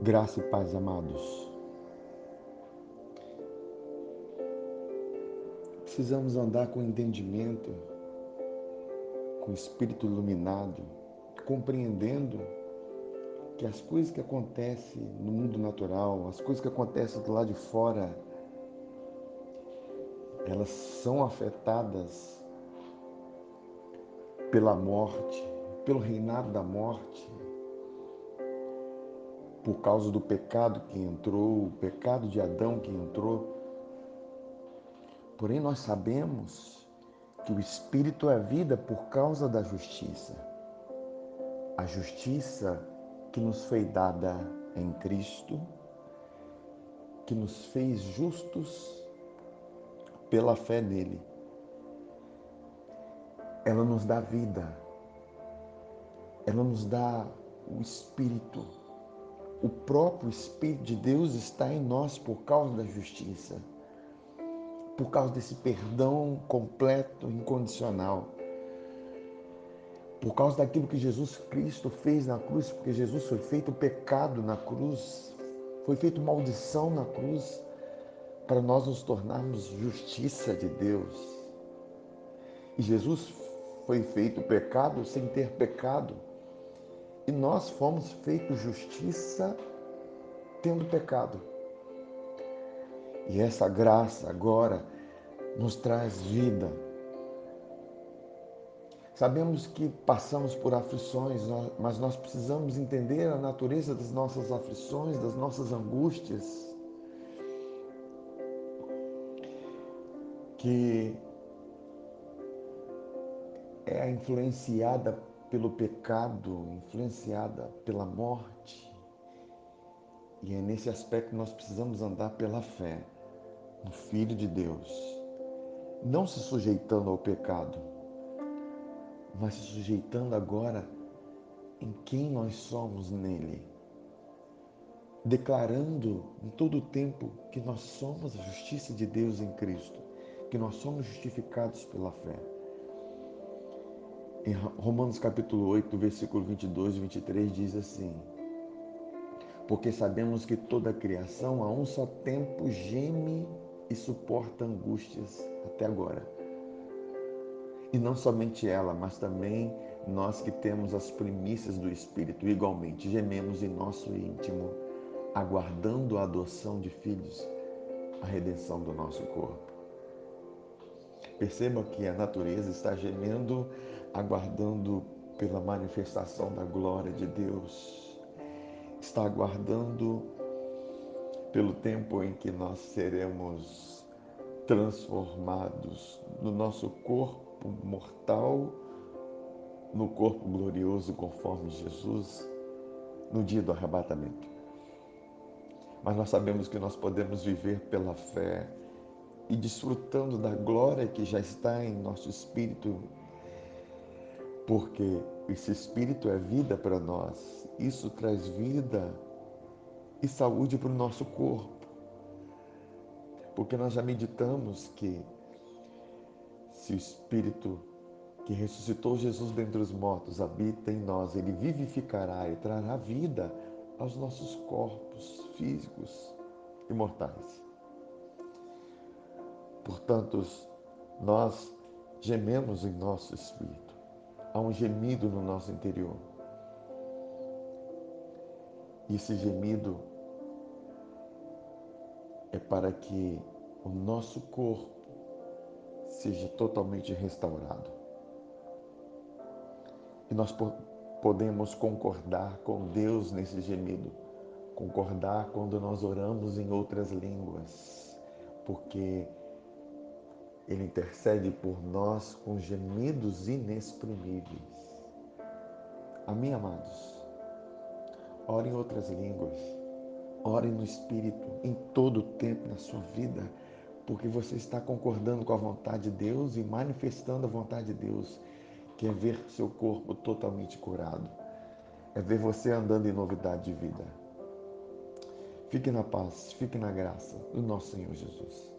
Graça e paz, amados. Precisamos andar com entendimento, com espírito iluminado, compreendendo que as coisas que acontecem no mundo natural, as coisas que acontecem do lado de fora, elas são afetadas pela morte, pelo reinado da morte, por causa do pecado que entrou, o pecado de Adão que entrou. Porém, nós sabemos que o Espírito é vida por causa da justiça. A justiça que nos foi dada em Cristo, que nos fez justos pela fé nele. Ela nos dá vida, ela nos dá o Espírito o próprio Espírito de Deus está em nós por causa da justiça, por causa desse perdão completo, incondicional, por causa daquilo que Jesus Cristo fez na cruz, porque Jesus foi feito pecado na cruz, foi feito maldição na cruz, para nós nos tornarmos justiça de Deus. E Jesus foi feito pecado sem ter pecado e nós fomos feitos justiça tendo pecado. E essa graça agora nos traz vida. Sabemos que passamos por aflições, mas nós precisamos entender a natureza das nossas aflições, das nossas angústias. Que é influenciada pelo pecado, influenciada pela morte. E é nesse aspecto que nós precisamos andar pela fé no Filho de Deus, não se sujeitando ao pecado, mas se sujeitando agora em quem nós somos nele, declarando em todo o tempo que nós somos a justiça de Deus em Cristo, que nós somos justificados pela fé. Em Romanos capítulo 8, versículo 22 e 23 diz assim: Porque sabemos que toda a criação a um só tempo geme e suporta angústias até agora. E não somente ela, mas também nós que temos as primícias do Espírito, igualmente gememos em nosso íntimo, aguardando a adoção de filhos, a redenção do nosso corpo. Perceba que a natureza está gemendo aguardando pela manifestação da glória de Deus, está aguardando pelo tempo em que nós seremos transformados no nosso corpo mortal, no corpo glorioso conforme Jesus, no dia do arrebatamento. Mas nós sabemos que nós podemos viver pela fé e desfrutando da glória que já está em nosso espírito porque esse Espírito é vida para nós. Isso traz vida e saúde para o nosso corpo. Porque nós já meditamos que se o Espírito que ressuscitou Jesus dentre os mortos habita em nós, ele vivificará e trará vida aos nossos corpos físicos e mortais. Portanto, nós gememos em nosso espírito há um gemido no nosso interior. Esse gemido é para que o nosso corpo seja totalmente restaurado. E nós podemos concordar com Deus nesse gemido, concordar quando nós oramos em outras línguas, porque ele intercede por nós com gemidos inexprimíveis. Amém, amados? Ore em outras línguas. Ore no Espírito em todo o tempo na sua vida, porque você está concordando com a vontade de Deus e manifestando a vontade de Deus, que é ver seu corpo totalmente curado, é ver você andando em novidade de vida. Fique na paz, fique na graça do nosso Senhor Jesus.